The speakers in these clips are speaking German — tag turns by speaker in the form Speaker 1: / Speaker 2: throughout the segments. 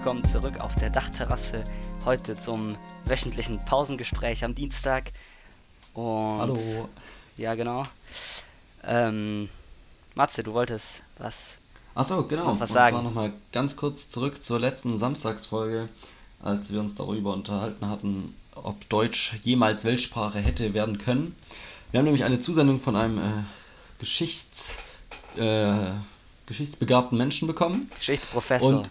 Speaker 1: willkommen zurück auf der Dachterrasse. Heute zum wöchentlichen Pausengespräch am Dienstag. Und
Speaker 2: Hallo.
Speaker 1: Ja, genau. Ähm, Matze, du wolltest was?
Speaker 2: Achso, genau.
Speaker 1: Noch was
Speaker 2: Und
Speaker 1: sagen?
Speaker 2: zwar nochmal ganz kurz zurück zur letzten Samstagsfolge, als wir uns darüber unterhalten hatten, ob Deutsch jemals Weltsprache hätte werden können. Wir haben nämlich eine Zusendung von einem äh, Geschichts, äh, geschichtsbegabten Menschen bekommen.
Speaker 1: Geschichtsprofessor.
Speaker 2: Und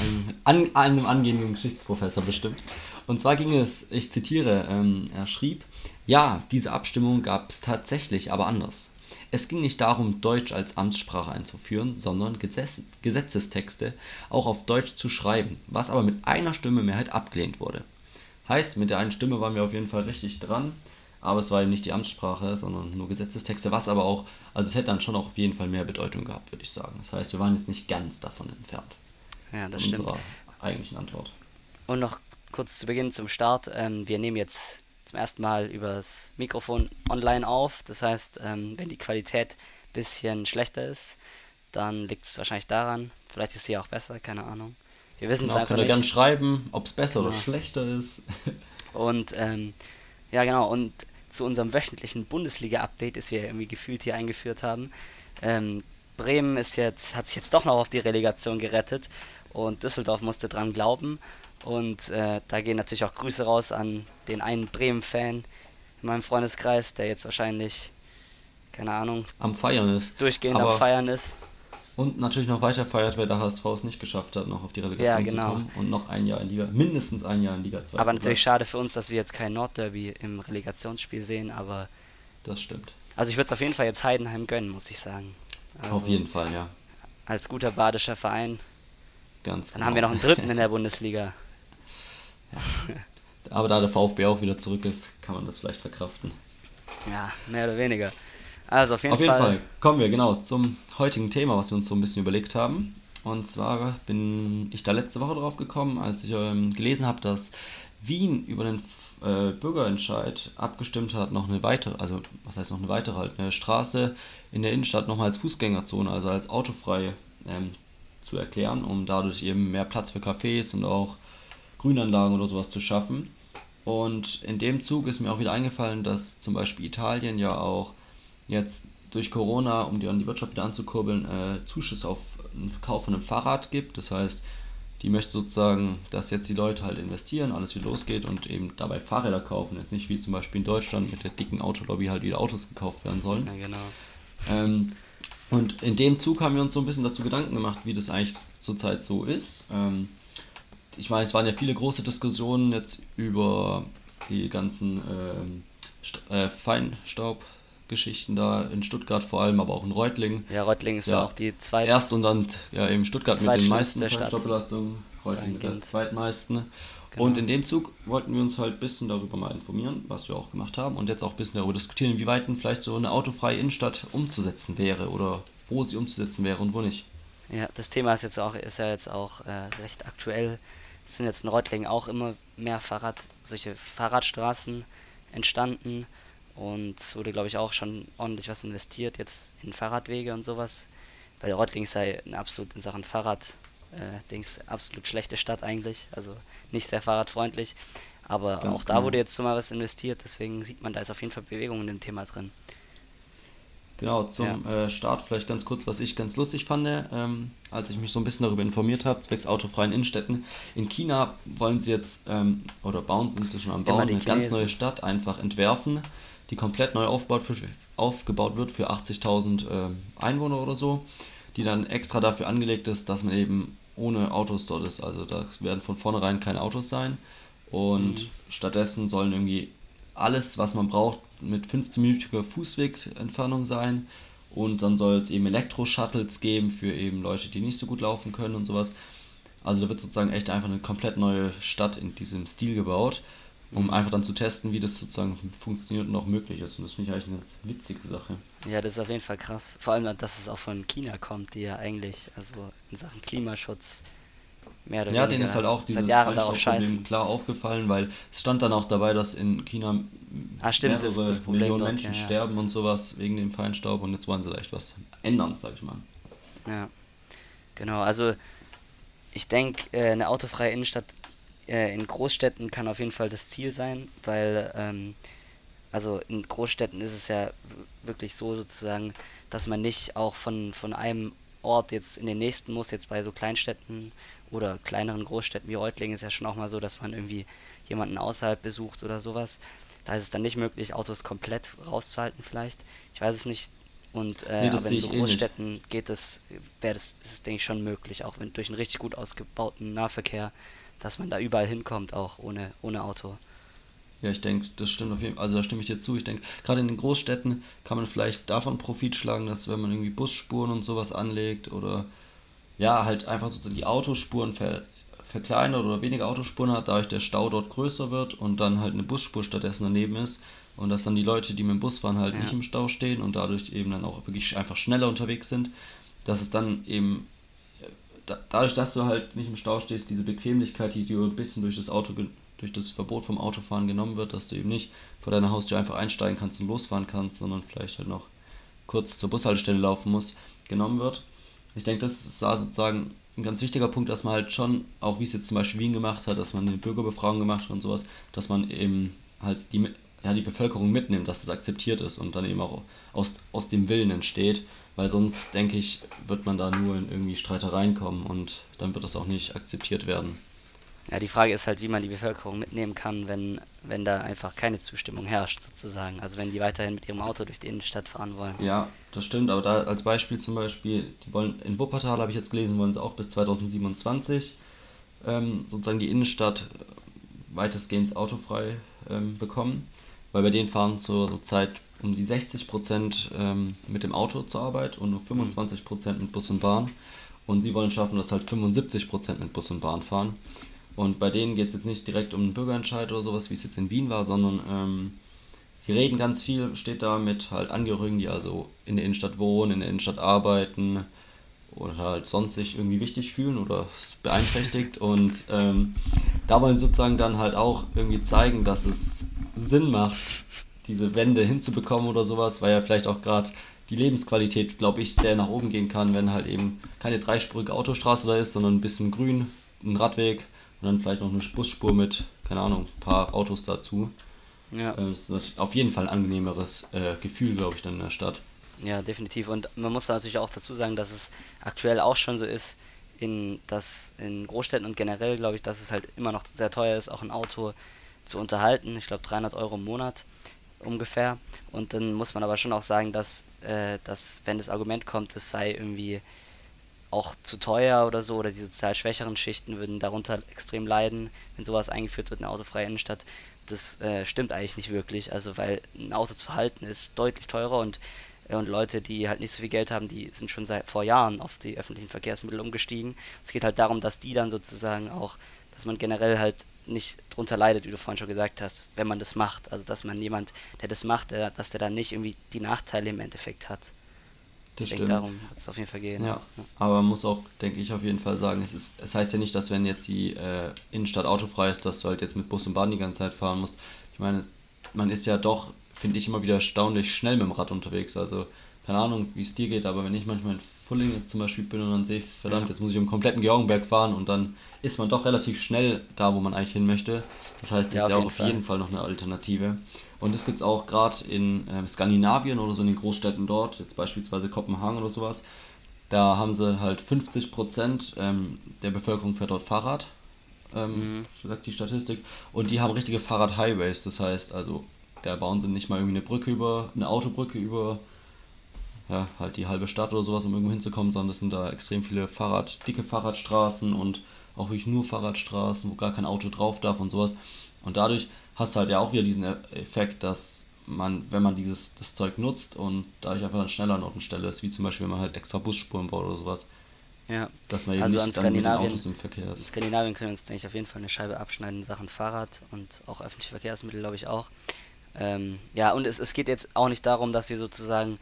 Speaker 2: einem, an, einem angehenden Geschichtsprofessor bestimmt. Und zwar ging es, ich zitiere, ähm, er schrieb, ja, diese Abstimmung gab es tatsächlich, aber anders. Es ging nicht darum, Deutsch als Amtssprache einzuführen, sondern Gesetz, Gesetzestexte auch auf Deutsch zu schreiben, was aber mit einer Stimme Mehrheit abgelehnt wurde. Heißt, mit der einen Stimme waren wir auf jeden Fall richtig dran, aber es war eben nicht die Amtssprache, sondern nur Gesetzestexte, was aber auch, also es hätte dann schon auch auf jeden Fall mehr Bedeutung gehabt, würde ich sagen. Das heißt, wir waren jetzt nicht ganz davon entfernt
Speaker 1: ja, das stimmt.
Speaker 2: unserer eigentlichen Antwort.
Speaker 1: Und noch kurz zu Beginn zum Start. Ähm, wir nehmen jetzt zum ersten Mal übers Mikrofon online auf. Das heißt, ähm, wenn die Qualität ein bisschen schlechter ist, dann liegt es wahrscheinlich daran. Vielleicht ist sie auch besser, keine Ahnung. Wir wissen es
Speaker 2: Genau,
Speaker 1: einfach
Speaker 2: könnt ihr
Speaker 1: nicht.
Speaker 2: gerne schreiben, ob es besser oder
Speaker 1: Genau.
Speaker 2: schlechter ist.
Speaker 1: Und ähm, ja, genau, und zu unserem wöchentlichen Bundesliga-Update, das wir irgendwie gefühlt hier eingeführt haben. Ähm, Bremen ist jetzt, hat sich jetzt doch noch auf die Relegation gerettet und Düsseldorf musste dran glauben. Und äh, da gehen natürlich auch Grüße raus an den einen Bremen-Fan in meinem Freundeskreis, der jetzt wahrscheinlich, keine Ahnung,
Speaker 2: Am Feiern ist.
Speaker 1: durchgehend
Speaker 2: Aber-
Speaker 1: am Feiern ist.
Speaker 2: Und natürlich noch weiter feiert, weil der HSV es nicht geschafft hat, noch auf die Relegation
Speaker 1: Ja, genau.
Speaker 2: zu kommen. Und noch ein Jahr in Liga, mindestens ein Jahr in Liga 2.
Speaker 1: Aber natürlich schade für uns, dass wir jetzt kein Nordderby im Relegationsspiel sehen, aber
Speaker 2: Das stimmt.
Speaker 1: also ich würde es auf jeden Fall jetzt Heidenheim gönnen, muss ich sagen. Also,
Speaker 2: auf jeden Fall, ja.
Speaker 1: als guter badischer Verein.
Speaker 2: Ganz
Speaker 1: Dann haben wir noch einen dritten in der Bundesliga.
Speaker 2: Aber da der VfB auch wieder zurück ist, kann man das vielleicht verkraften.
Speaker 1: Ja, mehr oder weniger. Also auf jeden,
Speaker 2: Auf jeden
Speaker 1: Fall.
Speaker 2: Fall kommen wir genau zum heutigen Thema, was wir uns so ein bisschen überlegt haben. Und zwar bin ich da letzte Woche drauf gekommen, als ich ähm, gelesen habe, dass Wien über den äh, Bürgerentscheid abgestimmt hat, noch eine weitere, also was heißt noch eine weitere, halt eine Straße in der Innenstadt nochmal als Fußgängerzone, also als autofrei ähm, zu erklären, um dadurch eben mehr Platz für Cafés und auch Grünanlagen oder sowas zu schaffen. Und in dem Zug ist mir auch wieder eingefallen, dass zum Beispiel Italien ja auch jetzt durch Corona, um die, an die Wirtschaft wieder anzukurbeln, äh, Zuschuss auf den Kauf von einem Fahrrad gibt. Das heißt, die möchte sozusagen, dass jetzt die Leute halt investieren, alles wieder losgeht und eben dabei Fahrräder kaufen. Jetzt nicht wie zum Beispiel in Deutschland mit der dicken Autolobby halt wieder Autos gekauft werden sollen.
Speaker 1: Ja, genau.
Speaker 2: Ähm, und in dem Zug haben wir uns so ein bisschen dazu Gedanken gemacht, wie das eigentlich zurzeit so ist. Ähm, ich meine, es waren ja viele große Diskussionen jetzt über die ganzen ähm, äh, Feinstaubgeschichten da in Stuttgart vor allem, aber auch in Reutlingen.
Speaker 1: Ja, Reutlingen ist
Speaker 2: Ja.
Speaker 1: auch die zweite.
Speaker 2: Erst und dann ja eben Stuttgart mit den meisten. Feinstaubbelastungen, Reutlingen mit der
Speaker 1: Dahingehend.
Speaker 2: zweitmeisten.
Speaker 1: Genau.
Speaker 2: Und in dem Zug wollten wir uns halt ein bisschen darüber mal informieren, was wir auch gemacht haben und jetzt auch ein bisschen darüber diskutieren, inwieweit denn vielleicht so eine autofreie Innenstadt umzusetzen wäre oder wo sie umzusetzen wäre und wo nicht.
Speaker 1: Ja, das Thema ist jetzt auch, ist ja jetzt auch äh, recht aktuell. Es sind jetzt in Reutlingen auch immer mehr Fahrrad, solche Fahrradstraßen entstanden und es wurde, glaube ich, auch schon ordentlich was investiert jetzt in Fahrradwege und sowas. Weil Reutlingen sei eine absolut in Sachen Fahrrad, äh, Dings, absolut schlechte Stadt eigentlich, also nicht sehr fahrradfreundlich. Aber
Speaker 2: Ganz
Speaker 1: auch da
Speaker 2: genau.
Speaker 1: wurde jetzt so mal was investiert, deswegen sieht man, da ist auf jeden Fall Bewegung in dem Thema drin.
Speaker 2: Genau, zum äh, Start vielleicht ganz kurz, was ich ganz lustig fand, ähm, als ich mich so ein bisschen darüber informiert habe, zwecks autofreien Innenstädten. In China wollen sie jetzt, ähm, oder bauen, sind sie schon am Bauen, eine ganz neue Stadt einfach entwerfen, die komplett neu aufgebaut wird, aufgebaut wird für 80.000 ähm, Einwohner oder so, die dann extra dafür angelegt ist, dass man eben ohne Autos dort ist. Also da werden von vornherein keine Autos sein und
Speaker 1: Mhm.
Speaker 2: stattdessen sollen irgendwie alles, was man braucht, mit 15-minütiger Fußwegentfernung sein. Und dann soll es eben Elektro-Shuttles geben für eben Leute, die nicht so gut laufen können und sowas. Also da wird sozusagen echt einfach eine komplett neue Stadt in diesem Stil gebaut, um einfach dann zu testen, wie das sozusagen funktioniert und auch möglich ist. Und das finde ich eigentlich eine ganz witzige Sache.
Speaker 1: Ja, das ist auf jeden Fall krass. Vor allem, dass es auch von China kommt, die ja eigentlich, also in Sachen Klimaschutz mehr oder
Speaker 2: Ja,
Speaker 1: weniger
Speaker 2: denen ist halt auch dieses
Speaker 1: seit Jahren darauf
Speaker 2: Feinstaubproblem klar aufgefallen, weil es stand dann auch dabei, dass in China
Speaker 1: Ah, stimmt, das
Speaker 2: mehrere
Speaker 1: das Problem
Speaker 2: Millionen
Speaker 1: dort,
Speaker 2: Menschen
Speaker 1: ja, ja.
Speaker 2: sterben und sowas wegen dem Feinstaub und jetzt wollen sie da echt was ändern, sag ich mal.
Speaker 1: Ja, genau. Also ich denke, äh, eine autofreie Innenstadt äh, in Großstädten kann auf jeden Fall das Ziel sein, weil ähm, also in Großstädten ist es ja wirklich so sozusagen, dass man nicht auch von, von einem Ort jetzt in den nächsten muss, jetzt bei so Kleinstädten oder kleineren Großstädten wie Reutlingen ist ja schon auch mal so, dass man irgendwie jemanden außerhalb besucht oder sowas. Da ist es dann nicht möglich, Autos komplett rauszuhalten vielleicht. Ich weiß es nicht. Und äh,
Speaker 2: Nee,
Speaker 1: aber in so. Großstädten geht das, wäre das, ist es, denke ich, schon möglich, auch wenn durch einen richtig gut ausgebauten Nahverkehr, dass man da überall hinkommt, auch ohne, ohne Auto.
Speaker 2: Ja, ich denke, das stimmt auf jeden Fall. Also da stimme ich dir zu. Ich denke, gerade in den Großstädten kann man vielleicht davon Profit schlagen, dass wenn man irgendwie Busspuren und sowas anlegt oder ja, halt einfach sozusagen die Autospuren ver verkleinert oder weniger Autospuren hat, dadurch der Stau dort größer wird und dann halt eine Busspur stattdessen daneben ist und dass dann die Leute, die mit dem Bus fahren, halt nicht
Speaker 1: Ja,
Speaker 2: im Stau stehen und dadurch eben dann auch wirklich einfach schneller unterwegs sind, dass es dann eben da, dadurch, dass du halt nicht im Stau stehst, diese Bequemlichkeit, die dir ein bisschen durch das Auto, durch das Verbot vom Autofahren genommen wird, dass du eben nicht vor deiner Haustür einfach einsteigen kannst und losfahren kannst, sondern vielleicht halt noch kurz zur Bushaltestelle laufen musst, genommen wird. Ich denke, das ist sozusagen ein ganz wichtiger Punkt, dass man halt schon, auch wie es jetzt zum Beispiel Wien gemacht hat, dass man eine Bürgerbefragung gemacht hat und sowas, dass man eben halt die, ja, die Bevölkerung mitnimmt, dass das akzeptiert ist und dann eben auch aus, aus dem Willen entsteht, weil sonst, denke ich, wird man da nur in irgendwie Streitereien kommen und dann wird das auch nicht akzeptiert werden.
Speaker 1: Ja, die Frage ist halt, wie man die Bevölkerung mitnehmen kann, wenn, wenn da einfach keine Zustimmung herrscht, sozusagen. Also wenn die weiterhin mit ihrem Auto durch die Innenstadt fahren wollen.
Speaker 2: Ja, das stimmt, aber da als Beispiel zum Beispiel, die wollen in Wuppertal, habe ich jetzt gelesen, wollen sie auch bis 2027 ähm, sozusagen die Innenstadt weitestgehend autofrei ähm, bekommen, weil bei denen fahren zur, zur Zeit um die 60% ähm, mit dem Auto zur Arbeit und nur
Speaker 1: Hm.
Speaker 2: 25% mit Bus und Bahn. Und sie wollen schaffen, dass halt 75% mit Bus und Bahn fahren. Und bei denen geht es jetzt nicht direkt um einen Bürgerentscheid oder sowas, wie es jetzt in Wien war, sondern ähm, sie reden ganz viel, steht da mit halt Angehörigen, die also in der Innenstadt wohnen, in der Innenstadt arbeiten oder halt sonst sich irgendwie wichtig fühlen oder beeinträchtigt. Und ähm, da wollen sie sozusagen dann halt auch irgendwie zeigen, dass es Sinn macht, diese Wende hinzubekommen oder sowas, weil ja vielleicht auch gerade die Lebensqualität, glaube ich, sehr nach oben gehen kann, wenn halt eben keine dreispurige Autostraße da ist, sondern ein bisschen grün, ein Radweg und dann vielleicht noch eine Busspur mit, keine Ahnung, ein paar Autos dazu.
Speaker 1: Ja,
Speaker 2: Äh, Das ist auf jeden Fall ein angenehmeres äh, Gefühl, glaube ich, dann in der Stadt.
Speaker 1: ja, definitiv. Und man muss da natürlich auch dazu sagen, dass es aktuell auch schon so ist, in, dass in Großstädten und generell, glaube ich, dass es halt immer noch sehr teuer ist, auch ein Auto zu unterhalten. Ich glaube 300 Euro im Monat ungefähr. Und dann muss man aber schon auch sagen, dass, äh, dass wenn das Argument kommt, es sei irgendwie auch zu teuer oder so, oder die sozial schwächeren Schichten würden darunter extrem leiden, wenn sowas eingeführt wird, eine autofreie Innenstadt. Das äh, stimmt eigentlich nicht wirklich, also weil ein Auto zu halten ist deutlich teurer und, äh, und Leute, die halt nicht so viel Geld haben, die sind schon seit vor Jahren auf die öffentlichen Verkehrsmittel umgestiegen. Es geht halt darum, dass die dann sozusagen auch, dass man generell halt nicht drunter leidet, wie du vorhin schon gesagt hast, wenn man das macht. Also dass man jemand, der das macht, der, dass der dann nicht irgendwie die Nachteile im Endeffekt hat.
Speaker 2: Das
Speaker 1: Ich denke, darum wird es auf jeden Fall gehen.
Speaker 2: Ja, aber man muss auch, denke ich, auf jeden Fall sagen, es, ist, es heißt ja nicht, dass wenn jetzt die äh, Innenstadt autofrei ist, dass du halt jetzt mit Bus und Bahn die ganze Zeit fahren musst. Ich meine, man ist ja doch, finde ich, immer wieder erstaunlich schnell mit dem Rad unterwegs. Also, keine Ahnung, wie es dir geht, aber wenn ich manchmal in Fulling jetzt zum Beispiel bin und dann sehe, verdammt,
Speaker 1: Ja.
Speaker 2: jetzt muss ich um den kompletten Georgenberg fahren und dann ist man doch relativ schnell da, wo man eigentlich hin möchte. Das heißt, das
Speaker 1: Ja,
Speaker 2: ist ja auch
Speaker 1: jeden
Speaker 2: auf
Speaker 1: Fall.
Speaker 2: jeden Fall noch eine Alternative. Und das gibt es auch gerade in ähm, Skandinavien oder so in den Großstädten dort, jetzt beispielsweise Kopenhagen oder sowas. Da haben sie halt 50% ähm, der Bevölkerung fährt dort Fahrrad, ähm,
Speaker 1: Mhm.
Speaker 2: sagt die Statistik. Und die haben richtige Fahrrad-Highways, das heißt, also da bauen sie nicht mal irgendwie eine Brücke über, eine Autobrücke über ja, halt die halbe Stadt oder sowas, um irgendwo hinzukommen, sondern es sind da extrem viele Fahrrad, dicke Fahrradstraßen und auch wirklich nur Fahrradstraßen, wo gar kein Auto drauf darf und sowas. Und dadurch hast du halt ja auch wieder diesen Effekt, dass man, wenn man dieses das Zeug nutzt und dadurch einfach dann schneller an Ort und Stelle ist, wie zum Beispiel, wenn man halt extra Busspuren baut oder sowas,
Speaker 1: Ja.
Speaker 2: dass man eben
Speaker 1: Also
Speaker 2: nicht
Speaker 1: an Skandinavien,
Speaker 2: Autos im Verkehr
Speaker 1: in
Speaker 2: ist.
Speaker 1: Skandinavien können wir uns, denke ich, auf jeden Fall eine Scheibe abschneiden in Sachen Fahrrad und auch öffentliche Verkehrsmittel, glaube ich auch. Ähm, ja, und es, es geht jetzt auch nicht darum, dass wir sozusagen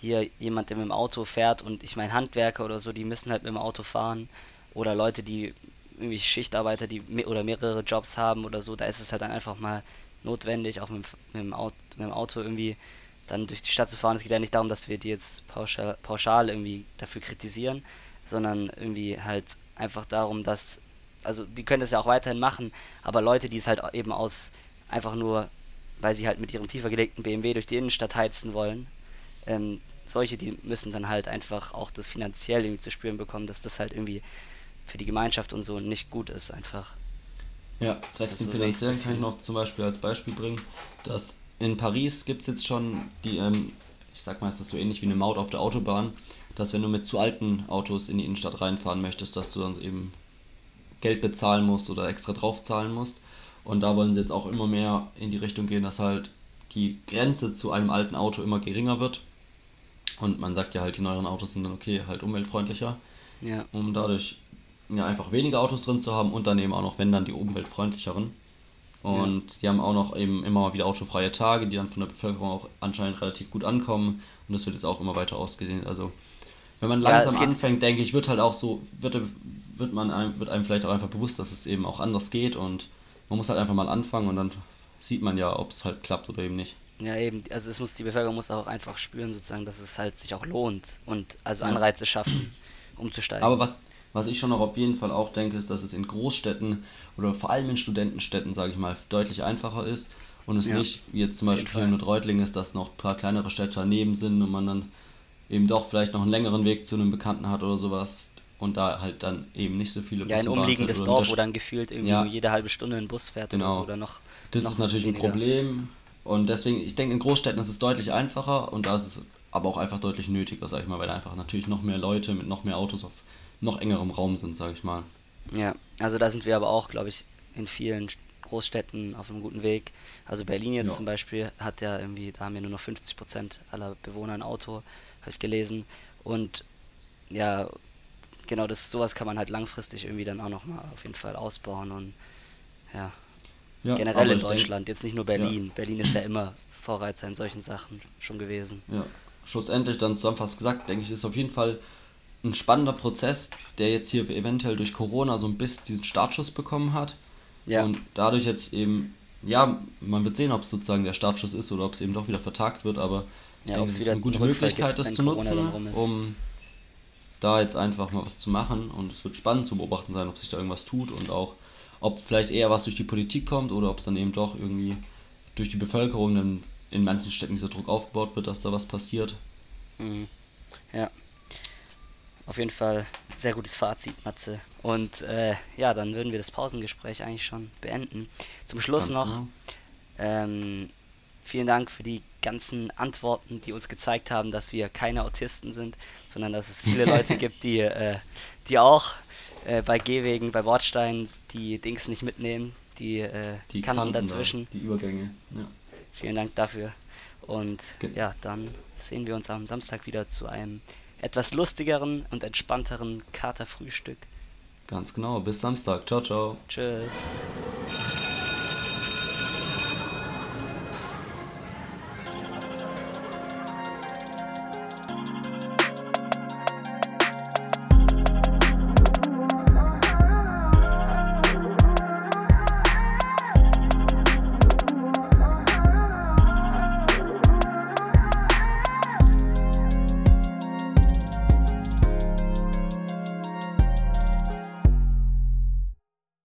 Speaker 1: hier jemand, der mit dem Auto fährt und ich meine Handwerker oder so, die müssen halt mit dem Auto fahren oder Leute, die irgendwie Schichtarbeiter, die me oder mehrere Jobs haben oder so, da ist es halt dann einfach mal notwendig, auch mit, dem- mit, dem Auto, mit dem Auto irgendwie dann durch die Stadt zu fahren. Es geht ja nicht darum, dass wir die jetzt pauschal, pauschal irgendwie dafür kritisieren, sondern irgendwie halt einfach darum, dass, also die können das ja auch weiterhin machen, aber Leute, die es halt eben aus einfach nur, weil sie halt mit ihrem tiefer gelegten BMW durch die Innenstadt heizen wollen, ähm, solche, die müssen dann halt einfach auch das finanziell irgendwie zu spüren bekommen, dass das halt irgendwie für die Gemeinschaft und so nicht gut ist, einfach.
Speaker 2: Ja, dem so finanziellen kann ich noch zum Beispiel als Beispiel bringen, dass in Paris gibt es jetzt schon die, ähm, ich sag mal, es ist so ähnlich wie eine Maut auf der Autobahn, dass wenn du mit zu alten Autos in die Innenstadt reinfahren möchtest, dass du dann eben Geld bezahlen musst oder extra draufzahlen musst. Und da wollen sie jetzt auch immer mehr in die Richtung gehen, dass halt die Grenze zu einem alten Auto immer geringer wird. Und man sagt ja halt, die neueren Autos sind dann okay, halt umweltfreundlicher. Ja. Um dadurch ja, einfach weniger Autos drin zu haben und dann eben auch noch, wenn dann die umweltfreundlicheren. Und ja. die haben auch noch eben immer mal wieder autofreie Tage, die dann von der Bevölkerung auch anscheinend relativ gut ankommen. Und das wird jetzt auch immer weiter ausgesehen. Also wenn man langsam ja, anfängt, denke ich, wird halt auch so, wird, wird man einem, wird einem vielleicht auch einfach bewusst, dass es eben auch anders geht und man muss halt einfach mal anfangen und dann sieht man ja, ob es halt klappt oder eben nicht.
Speaker 1: Ja, eben, also es muss, die Bevölkerung muss auch einfach spüren, sozusagen, dass es halt sich auch lohnt und also Anreize schaffen, umzusteigen.
Speaker 2: Aber was, was ich schon noch auf jeden Fall auch denke, ist, dass es in Großstädten oder vor allem in Studentenstädten, sage ich mal, deutlich einfacher ist und es ja, nicht, wie jetzt zum Beispiel hier mit Reutlingen ist, dass noch ein paar kleinere Städte daneben sind und man dann eben doch vielleicht noch einen längeren Weg zu einem Bekannten hat oder sowas und da halt dann eben nicht so viele
Speaker 1: Busse Ja, ein umliegendes Dorf, wo dann gefühlt irgendwie ja, jede halbe Stunde ein Bus fährt
Speaker 2: genau.
Speaker 1: oder so oder noch.
Speaker 2: Das
Speaker 1: noch
Speaker 2: ist natürlich weniger. ein Problem und deswegen, ich denke, in Großstädten ist es deutlich einfacher und da ist es aber auch einfach deutlich nötiger, sag ich mal, weil einfach natürlich noch mehr Leute mit noch mehr Autos auf noch engerem Raum sind, sag ich mal.
Speaker 1: Ja, also da sind wir aber auch, glaube ich, in vielen Großstädten auf einem guten Weg. Also Berlin jetzt ja. zum Beispiel hat ja irgendwie, da haben ja nur noch 50 Prozent aller Bewohner ein Auto, habe ich gelesen. Und ja, genau, das sowas kann man halt langfristig irgendwie dann auch nochmal auf jeden Fall ausbauen und ja. ja generell in Deutschland, denk, jetzt nicht nur Berlin. Ja. Berlin ist ja immer Vorreiter in solchen Sachen schon gewesen.
Speaker 2: Ja, schlussendlich dann zusammenfassend gesagt, denke ich, ist auf jeden Fall ein spannender Prozess, der jetzt hier eventuell durch Corona so ein bisschen diesen Startschuss bekommen hat. Ja. Und dadurch jetzt eben, ja, man wird sehen, ob es sozusagen der Startschuss ist oder ob es eben doch wieder vertagt wird, aber ja, denke, es ist eine gute Möglichkeit, gibt, das zu nutzen, um da jetzt einfach mal was zu machen. Und es wird spannend zu beobachten sein, ob sich da irgendwas tut und auch, ob vielleicht eher was durch die Politik kommt oder ob es dann eben doch irgendwie durch die Bevölkerung dann in manchen Städten dieser Druck aufgebaut wird, dass da was passiert.
Speaker 1: Mhm. Ja. Auf jeden Fall sehr gutes Fazit, Matze. Und äh, ja, dann würden wir das Pausengespräch eigentlich schon beenden. Zum Schluss noch, ähm, vielen Dank für die ganzen Antworten, die uns gezeigt haben, dass wir keine Autisten sind, sondern dass es viele Leute gibt, die, äh, die auch äh, bei Gehwegen, bei Bordsteinen die Dings nicht mitnehmen, die, äh, die Kanten dazwischen.
Speaker 2: Da, die Übergänge, ja.
Speaker 1: Vielen Dank dafür. Und Ge ja, dann sehen wir uns am Samstag wieder zu einem etwas lustigeren und entspannteren Katerfrühstück.
Speaker 2: Ganz genau. Bis Samstag. Ciao, ciao.
Speaker 1: Tschüss.